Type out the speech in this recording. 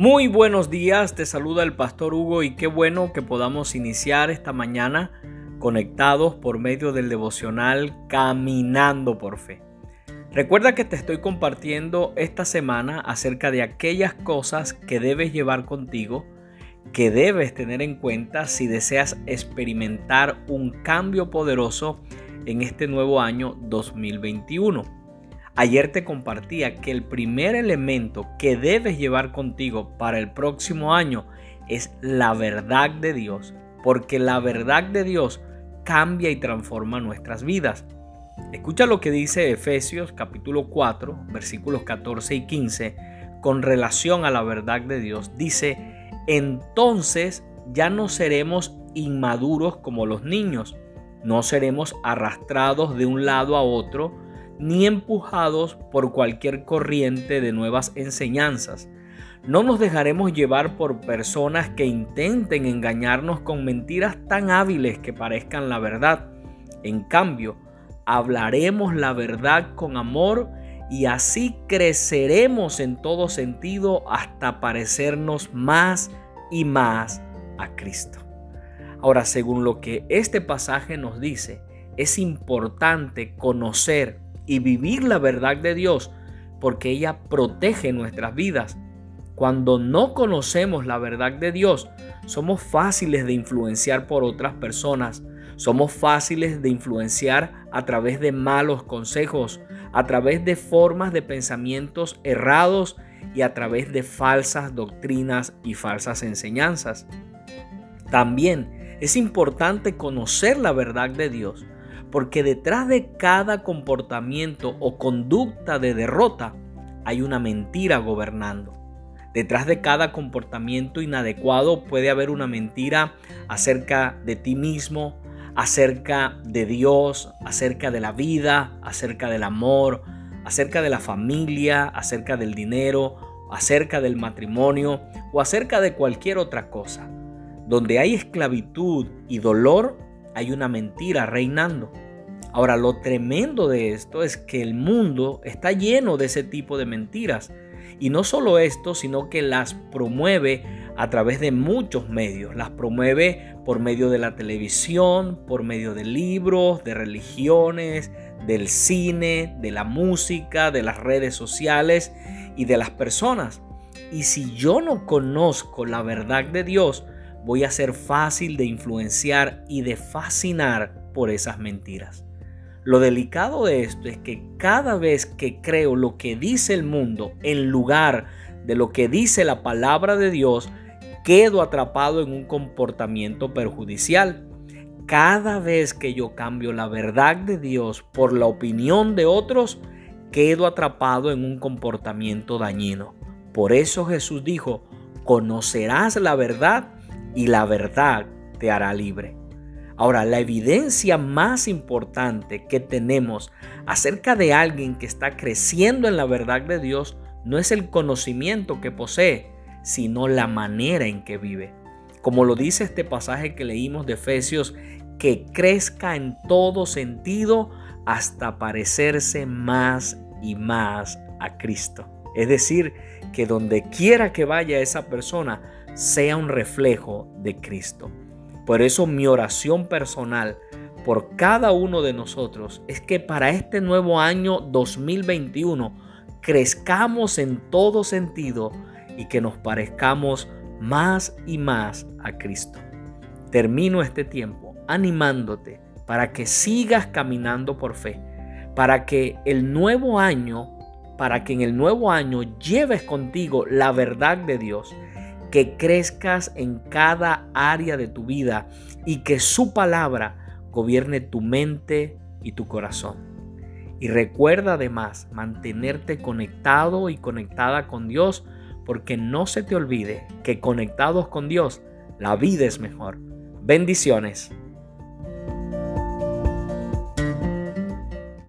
Muy buenos días, te saluda el pastor Hugo y qué bueno que podamos iniciar esta mañana conectados por medio del devocional Caminando por Fe. Recuerda que te estoy compartiendo esta semana acerca de aquellas cosas que debes llevar contigo, que debes tener en cuenta si deseas experimentar un cambio poderoso en este nuevo año 2021. Ayer te compartía que el primer elemento que debes llevar contigo para el próximo año es la verdad de Dios, porque la verdad de Dios cambia y transforma nuestras vidas. Escucha lo que dice Efesios capítulo 4, versículos 14 y 15 con relación a la verdad de Dios. Dice, entonces ya no seremos inmaduros como los niños, no seremos arrastrados de un lado a otro, ni empujados por cualquier corriente de nuevas enseñanzas. No nos dejaremos llevar por personas que intenten engañarnos con mentiras tan hábiles que parezcan la verdad. En cambio, hablaremos la verdad con amor y así creceremos en todo sentido hasta parecernos más y más a Cristo. Ahora, según lo que este pasaje nos dice, es importante conocer y vivir la verdad de Dios, porque ella protege nuestras vidas. Cuando no conocemos la verdad de Dios, somos fáciles de influenciar por otras personas, somos fáciles de influenciar a través de malos consejos, a través de formas de pensamientos errados y a través de falsas doctrinas y falsas enseñanzas. También es importante conocer la verdad de Dios porque detrás de cada comportamiento o conducta de derrota hay una mentira gobernando. Detrás de cada comportamiento inadecuado puede haber una mentira acerca de ti mismo, acerca de Dios, acerca de la vida, acerca del amor, acerca de la familia, acerca del dinero, acerca del matrimonio o acerca de cualquier otra cosa. Donde hay esclavitud y dolor, hay una mentira reinando. Ahora, lo tremendo de esto es que el mundo está lleno de ese tipo de mentiras. Y no solo esto, sino que las promueve a través de muchos medios. Las promueve por medio de la televisión, por medio de libros, de religiones, del cine, de la música, de las redes sociales y de las personas. Y si yo no conozco la verdad de Dios, voy a ser fácil de influenciar y de fascinar por esas mentiras. Lo delicado de esto es que cada vez que creo lo que dice el mundo en lugar de lo que dice la palabra de Dios, quedo atrapado en un comportamiento perjudicial. Cada vez que yo cambio la verdad de Dios por la opinión de otros, quedo atrapado en un comportamiento dañino. Por eso Jesús dijo, conocerás la verdad y la verdad te hará libre. Ahora, la evidencia más importante que tenemos acerca de alguien que está creciendo en la verdad de Dios no es el conocimiento que posee, sino la manera en que vive. Como lo dice este pasaje que leímos de Efesios, que crezca en todo sentido hasta parecerse más y más a Cristo. Es decir, que donde quiera que vaya esa persona sea un reflejo de Cristo. Por eso mi oración personal por cada uno de nosotros es que para este nuevo año 2021 crezcamos en todo sentido y que nos parezcamos más y más a Cristo. Termino este tiempo animándote para que sigas caminando por fe, para que el nuevo año, para que en el nuevo año lleves contigo la verdad de Dios que crezcas en cada área de tu vida y que su palabra gobierne tu mente y tu corazón. Y recuerda además mantenerte conectado y conectada con Dios porque no se te olvide que conectados con Dios la vida es mejor. Bendiciones.